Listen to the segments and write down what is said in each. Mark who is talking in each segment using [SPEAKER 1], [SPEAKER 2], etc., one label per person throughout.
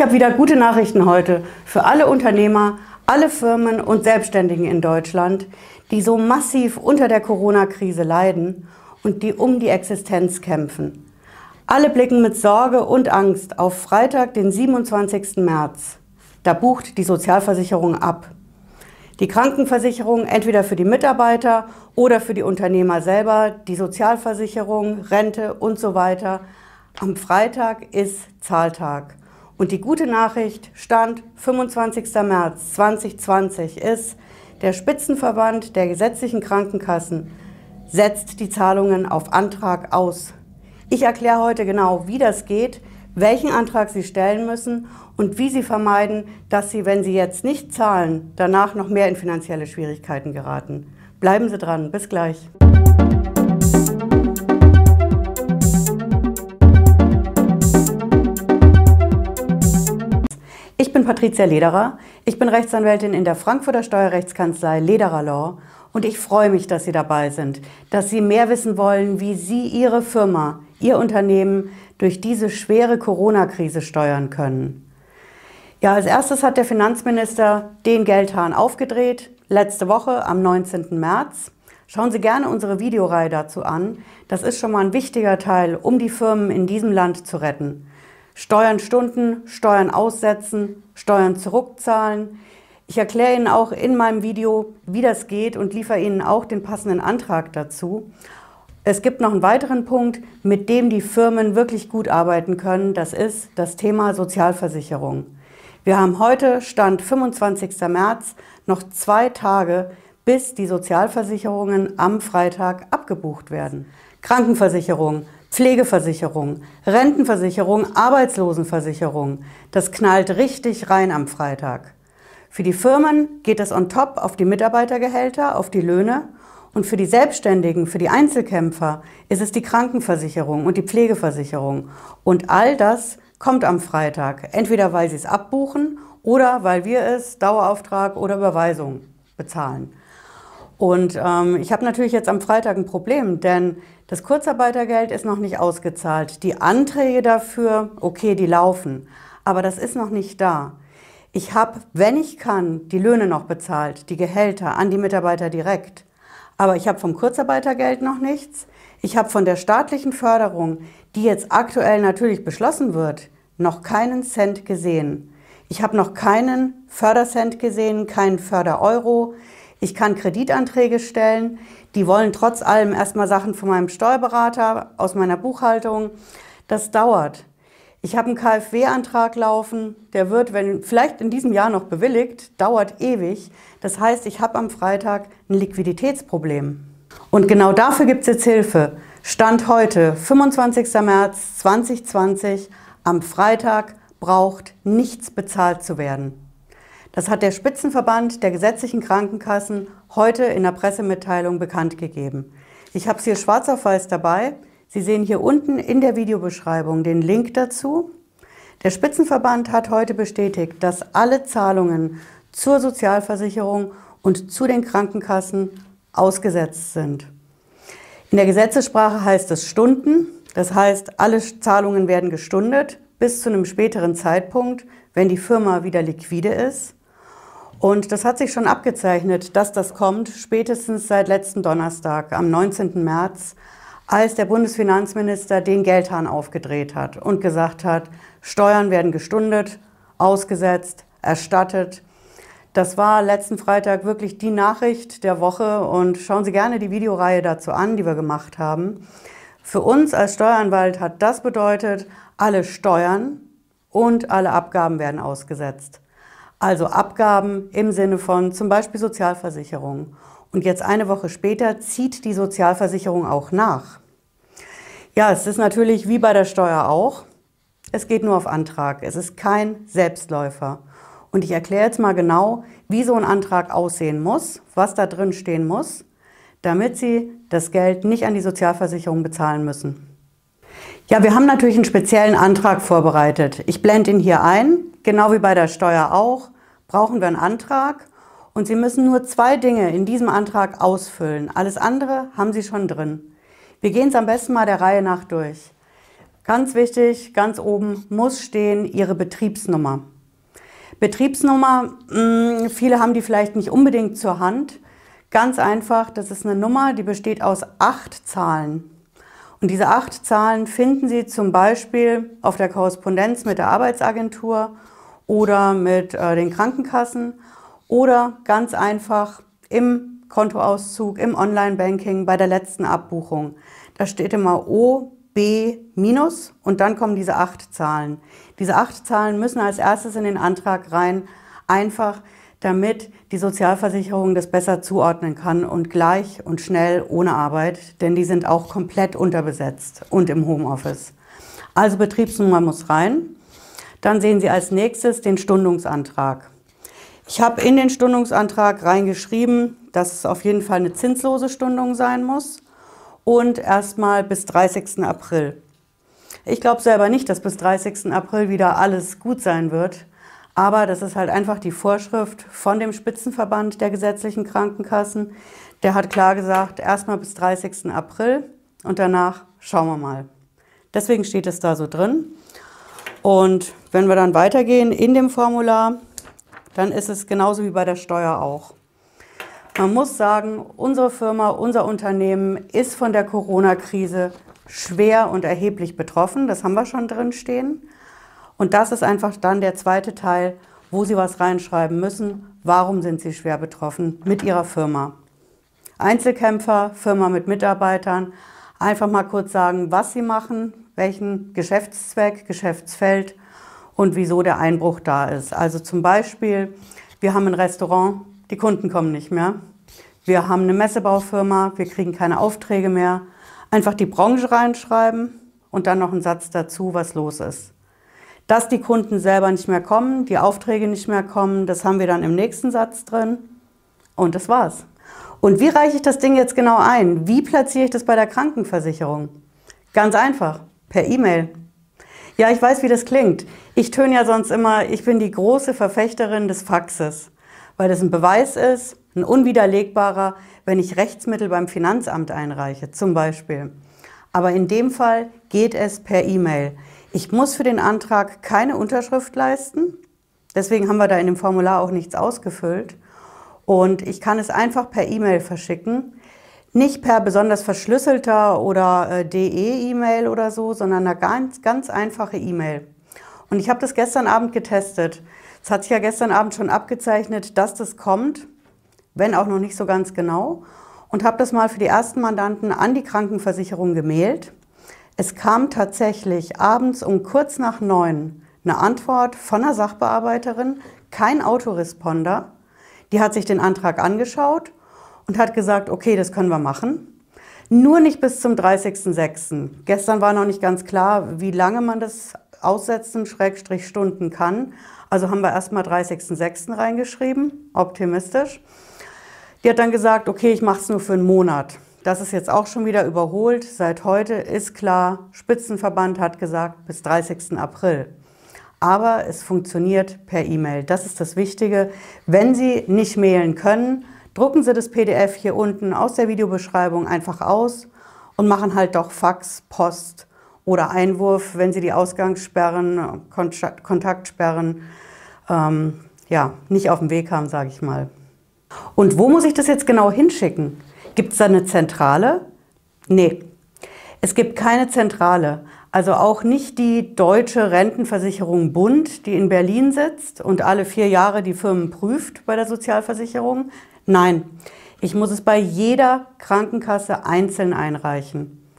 [SPEAKER 1] Ich habe wieder gute Nachrichten heute für alle Unternehmer, alle Firmen und Selbstständigen in Deutschland, die so massiv unter der Corona-Krise leiden und die um die Existenz kämpfen. Alle blicken mit Sorge und Angst auf Freitag, den 27. März. Da bucht die Sozialversicherung ab. Die Krankenversicherung entweder für die Mitarbeiter oder für die Unternehmer selber, die Sozialversicherung, Rente und so weiter. Am Freitag ist Zahltag. Und die gute Nachricht, Stand 25. März 2020 ist, der Spitzenverband der gesetzlichen Krankenkassen setzt die Zahlungen auf Antrag aus. Ich erkläre heute genau, wie das geht, welchen Antrag Sie stellen müssen und wie Sie vermeiden, dass Sie, wenn Sie jetzt nicht zahlen, danach noch mehr in finanzielle Schwierigkeiten geraten. Bleiben Sie dran, bis gleich. Bin Patricia Lederer. Ich bin Rechtsanwältin in der Frankfurter Steuerrechtskanzlei Lederer Law und ich freue mich, dass Sie dabei sind, dass Sie mehr wissen wollen, wie Sie Ihre Firma, Ihr Unternehmen durch diese schwere Corona-Krise steuern können. Ja, als erstes hat der Finanzminister den Geldhahn aufgedreht, letzte Woche am 19. März. Schauen Sie gerne unsere Videoreihe dazu an. Das ist schon mal ein wichtiger Teil, um die Firmen in diesem Land zu retten. Steuern stunden, Steuern aussetzen, Steuern zurückzahlen. Ich erkläre Ihnen auch in meinem Video, wie das geht und liefere Ihnen auch den passenden Antrag dazu. Es gibt noch einen weiteren Punkt, mit dem die Firmen wirklich gut arbeiten können. Das ist das Thema Sozialversicherung. Wir haben heute, Stand 25. März, noch zwei Tage, bis die Sozialversicherungen am Freitag abgebucht werden. Krankenversicherung, Pflegeversicherung, Rentenversicherung, Arbeitslosenversicherung. Das knallt richtig rein am Freitag. Für die Firmen geht es on top auf die Mitarbeitergehälter, auf die Löhne. Und für die Selbstständigen, für die Einzelkämpfer ist es die Krankenversicherung und die Pflegeversicherung. Und all das kommt am Freitag. Entweder weil sie es abbuchen oder weil wir es Dauerauftrag oder Überweisung bezahlen. Und ähm, ich habe natürlich jetzt am Freitag ein Problem, denn das Kurzarbeitergeld ist noch nicht ausgezahlt. Die Anträge dafür, okay, die laufen, aber das ist noch nicht da. Ich habe, wenn ich kann, die Löhne noch bezahlt, die Gehälter an die Mitarbeiter direkt. Aber ich habe vom Kurzarbeitergeld noch nichts. Ich habe von der staatlichen Förderung, die jetzt aktuell natürlich beschlossen wird, noch keinen Cent gesehen. Ich habe noch keinen Fördercent gesehen, keinen Fördereuro. Ich kann Kreditanträge stellen. Die wollen trotz allem erstmal Sachen von meinem Steuerberater, aus meiner Buchhaltung. Das dauert. Ich habe einen KfW-Antrag laufen, der wird, wenn vielleicht in diesem Jahr noch bewilligt, dauert ewig. Das heißt, ich habe am Freitag ein Liquiditätsproblem. Und genau dafür gibt es jetzt Hilfe. Stand heute, 25. März 2020, am Freitag braucht nichts bezahlt zu werden. Das hat der Spitzenverband der gesetzlichen Krankenkassen heute in der Pressemitteilung bekannt gegeben. Ich habe es hier schwarz auf weiß dabei. Sie sehen hier unten in der Videobeschreibung den Link dazu. Der Spitzenverband hat heute bestätigt, dass alle Zahlungen zur Sozialversicherung und zu den Krankenkassen ausgesetzt sind. In der Gesetzessprache heißt es Stunden. Das heißt, alle Zahlungen werden gestundet bis zu einem späteren Zeitpunkt, wenn die Firma wieder liquide ist. Und das hat sich schon abgezeichnet, dass das kommt, spätestens seit letzten Donnerstag, am 19. März, als der Bundesfinanzminister den Geldhahn aufgedreht hat und gesagt hat, Steuern werden gestundet, ausgesetzt, erstattet. Das war letzten Freitag wirklich die Nachricht der Woche und schauen Sie gerne die Videoreihe dazu an, die wir gemacht haben. Für uns als Steueranwalt hat das bedeutet, alle Steuern und alle Abgaben werden ausgesetzt. Also Abgaben im Sinne von zum Beispiel Sozialversicherung. Und jetzt eine Woche später zieht die Sozialversicherung auch nach. Ja, es ist natürlich wie bei der Steuer auch. Es geht nur auf Antrag. Es ist kein Selbstläufer. Und ich erkläre jetzt mal genau, wie so ein Antrag aussehen muss, was da drin stehen muss, damit Sie das Geld nicht an die Sozialversicherung bezahlen müssen. Ja, wir haben natürlich einen speziellen Antrag vorbereitet. Ich blende ihn hier ein. Genau wie bei der Steuer auch, brauchen wir einen Antrag und Sie müssen nur zwei Dinge in diesem Antrag ausfüllen. Alles andere haben Sie schon drin. Wir gehen es am besten mal der Reihe nach durch. Ganz wichtig, ganz oben muss stehen Ihre Betriebsnummer. Betriebsnummer, hm, viele haben die vielleicht nicht unbedingt zur Hand. Ganz einfach, das ist eine Nummer, die besteht aus acht Zahlen. Und diese acht Zahlen finden Sie zum Beispiel auf der Korrespondenz mit der Arbeitsagentur oder mit äh, den Krankenkassen oder ganz einfach im Kontoauszug, im Online-Banking bei der letzten Abbuchung. Da steht immer O, B minus und dann kommen diese acht Zahlen. Diese acht Zahlen müssen als erstes in den Antrag rein, einfach damit die Sozialversicherung das besser zuordnen kann und gleich und schnell ohne Arbeit, denn die sind auch komplett unterbesetzt und im Homeoffice. Also Betriebsnummer muss rein. Dann sehen Sie als nächstes den Stundungsantrag. Ich habe in den Stundungsantrag reingeschrieben, dass es auf jeden Fall eine zinslose Stundung sein muss und erstmal bis 30. April. Ich glaube selber nicht, dass bis 30. April wieder alles gut sein wird. Aber das ist halt einfach die Vorschrift von dem Spitzenverband der gesetzlichen Krankenkassen. Der hat klar gesagt, erstmal bis 30. April und danach schauen wir mal. Deswegen steht es da so drin. Und wenn wir dann weitergehen in dem Formular, dann ist es genauso wie bei der Steuer auch. Man muss sagen, unsere Firma, unser Unternehmen ist von der Corona-Krise schwer und erheblich betroffen. Das haben wir schon drin stehen. Und das ist einfach dann der zweite Teil, wo Sie was reinschreiben müssen. Warum sind Sie schwer betroffen mit Ihrer Firma? Einzelkämpfer, Firma mit Mitarbeitern. Einfach mal kurz sagen, was Sie machen, welchen Geschäftszweck, Geschäftsfeld und wieso der Einbruch da ist. Also zum Beispiel, wir haben ein Restaurant, die Kunden kommen nicht mehr. Wir haben eine Messebaufirma, wir kriegen keine Aufträge mehr. Einfach die Branche reinschreiben und dann noch einen Satz dazu, was los ist. Dass die Kunden selber nicht mehr kommen, die Aufträge nicht mehr kommen, das haben wir dann im nächsten Satz drin. Und das war's. Und wie reiche ich das Ding jetzt genau ein? Wie platziere ich das bei der Krankenversicherung? Ganz einfach, per E-Mail. Ja, ich weiß, wie das klingt. Ich töne ja sonst immer, ich bin die große Verfechterin des Faxes, weil das ein Beweis ist, ein unwiderlegbarer, wenn ich Rechtsmittel beim Finanzamt einreiche, zum Beispiel. Aber in dem Fall geht es per E-Mail. Ich muss für den Antrag keine Unterschrift leisten. Deswegen haben wir da in dem Formular auch nichts ausgefüllt. Und ich kann es einfach per E-Mail verschicken. Nicht per besonders verschlüsselter oder äh, DE-E-Mail oder so, sondern eine ganz, ganz einfache E-Mail. Und ich habe das gestern Abend getestet. Es hat sich ja gestern Abend schon abgezeichnet, dass das kommt wenn auch noch nicht so ganz genau, und habe das mal für die ersten Mandanten an die Krankenversicherung gemailt. Es kam tatsächlich abends um kurz nach neun eine Antwort von einer Sachbearbeiterin, kein Autoresponder. Die hat sich den Antrag angeschaut und hat gesagt, okay, das können wir machen. Nur nicht bis zum 30.06. Gestern war noch nicht ganz klar, wie lange man das aussetzen, Schrägstrich Stunden kann. Also haben wir erstmal 30.06. reingeschrieben, optimistisch. Die hat dann gesagt, okay, ich mache es nur für einen Monat. Das ist jetzt auch schon wieder überholt. Seit heute ist klar, Spitzenverband hat gesagt, bis 30. April. Aber es funktioniert per E-Mail. Das ist das Wichtige. Wenn Sie nicht mailen können, drucken Sie das PDF hier unten aus der Videobeschreibung einfach aus und machen halt doch Fax, Post oder Einwurf, wenn Sie die Ausgangssperren, Kontaktsperren ähm, ja, nicht auf dem Weg haben, sage ich mal. Und wo muss ich das jetzt genau hinschicken? Gibt es da eine Zentrale? Nee, es gibt keine Zentrale. Also auch nicht die deutsche Rentenversicherung Bund, die in Berlin sitzt und alle vier Jahre die Firmen prüft bei der Sozialversicherung. Nein, ich muss es bei jeder Krankenkasse einzeln einreichen.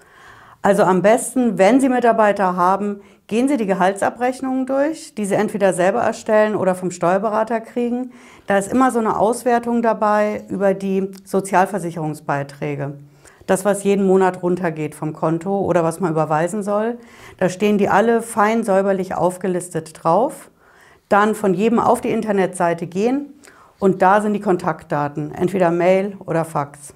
[SPEAKER 1] Also am besten, wenn Sie Mitarbeiter haben, gehen Sie die Gehaltsabrechnungen durch, die Sie entweder selber erstellen oder vom Steuerberater kriegen. Da ist immer so eine Auswertung dabei über die Sozialversicherungsbeiträge. Das, was jeden Monat runtergeht vom Konto oder was man überweisen soll. Da stehen die alle fein säuberlich aufgelistet drauf. Dann von jedem auf die Internetseite gehen und da sind die Kontaktdaten, entweder Mail oder Fax.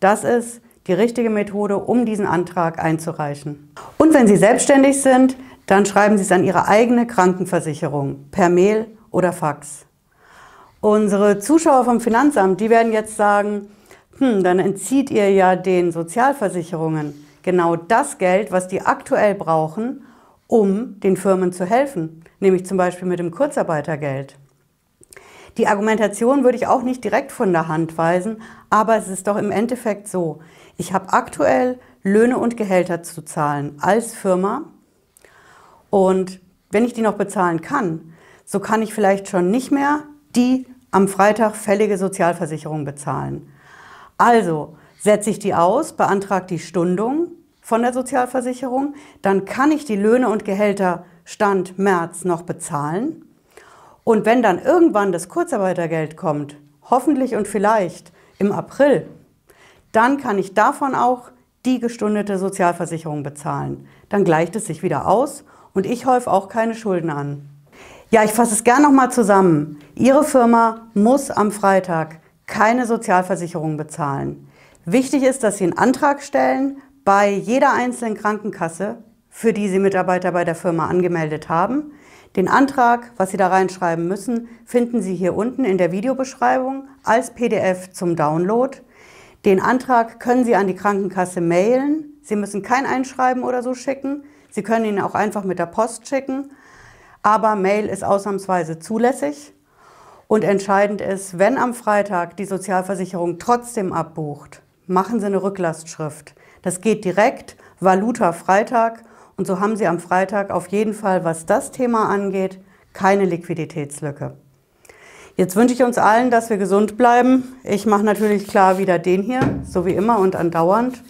[SPEAKER 1] Das ist die richtige Methode, um diesen Antrag einzureichen. Und wenn Sie selbstständig sind, dann schreiben Sie es an Ihre eigene Krankenversicherung per Mail oder Fax. Unsere Zuschauer vom Finanzamt, die werden jetzt sagen, hm, dann entzieht ihr ja den Sozialversicherungen. genau das Geld, was die aktuell brauchen, um den Firmen zu helfen, nämlich zum Beispiel mit dem Kurzarbeitergeld. Die Argumentation würde ich auch nicht direkt von der Hand weisen, aber es ist doch im Endeffekt so, ich habe aktuell Löhne und Gehälter zu zahlen als Firma und wenn ich die noch bezahlen kann, so kann ich vielleicht schon nicht mehr die am Freitag fällige Sozialversicherung bezahlen. Also setze ich die aus, beantrage die Stundung von der Sozialversicherung, dann kann ich die Löhne und Gehälter Stand März noch bezahlen. Und wenn dann irgendwann das Kurzarbeitergeld kommt, hoffentlich und vielleicht im April, dann kann ich davon auch die gestundete Sozialversicherung bezahlen. Dann gleicht es sich wieder aus und ich häufe auch keine Schulden an. Ja, ich fasse es gerne nochmal zusammen. Ihre Firma muss am Freitag keine Sozialversicherung bezahlen. Wichtig ist, dass Sie einen Antrag stellen bei jeder einzelnen Krankenkasse, für die Sie Mitarbeiter bei der Firma angemeldet haben. Den Antrag, was Sie da reinschreiben müssen, finden Sie hier unten in der Videobeschreibung als PDF zum Download. Den Antrag können Sie an die Krankenkasse mailen. Sie müssen kein Einschreiben oder so schicken. Sie können ihn auch einfach mit der Post schicken, aber Mail ist ausnahmsweise zulässig. Und entscheidend ist, wenn am Freitag die Sozialversicherung trotzdem abbucht, machen Sie eine Rücklastschrift. Das geht direkt, Valuta Freitag. Und so haben Sie am Freitag auf jeden Fall, was das Thema angeht, keine Liquiditätslücke. Jetzt wünsche ich uns allen, dass wir gesund bleiben. Ich mache natürlich klar wieder den hier, so wie immer und andauernd.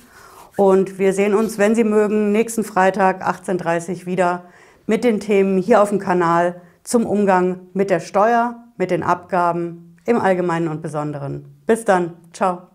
[SPEAKER 1] Und wir sehen uns, wenn Sie mögen, nächsten Freitag 18.30 Uhr wieder mit den Themen hier auf dem Kanal zum Umgang mit der Steuer, mit den Abgaben im Allgemeinen und Besonderen. Bis dann. Ciao.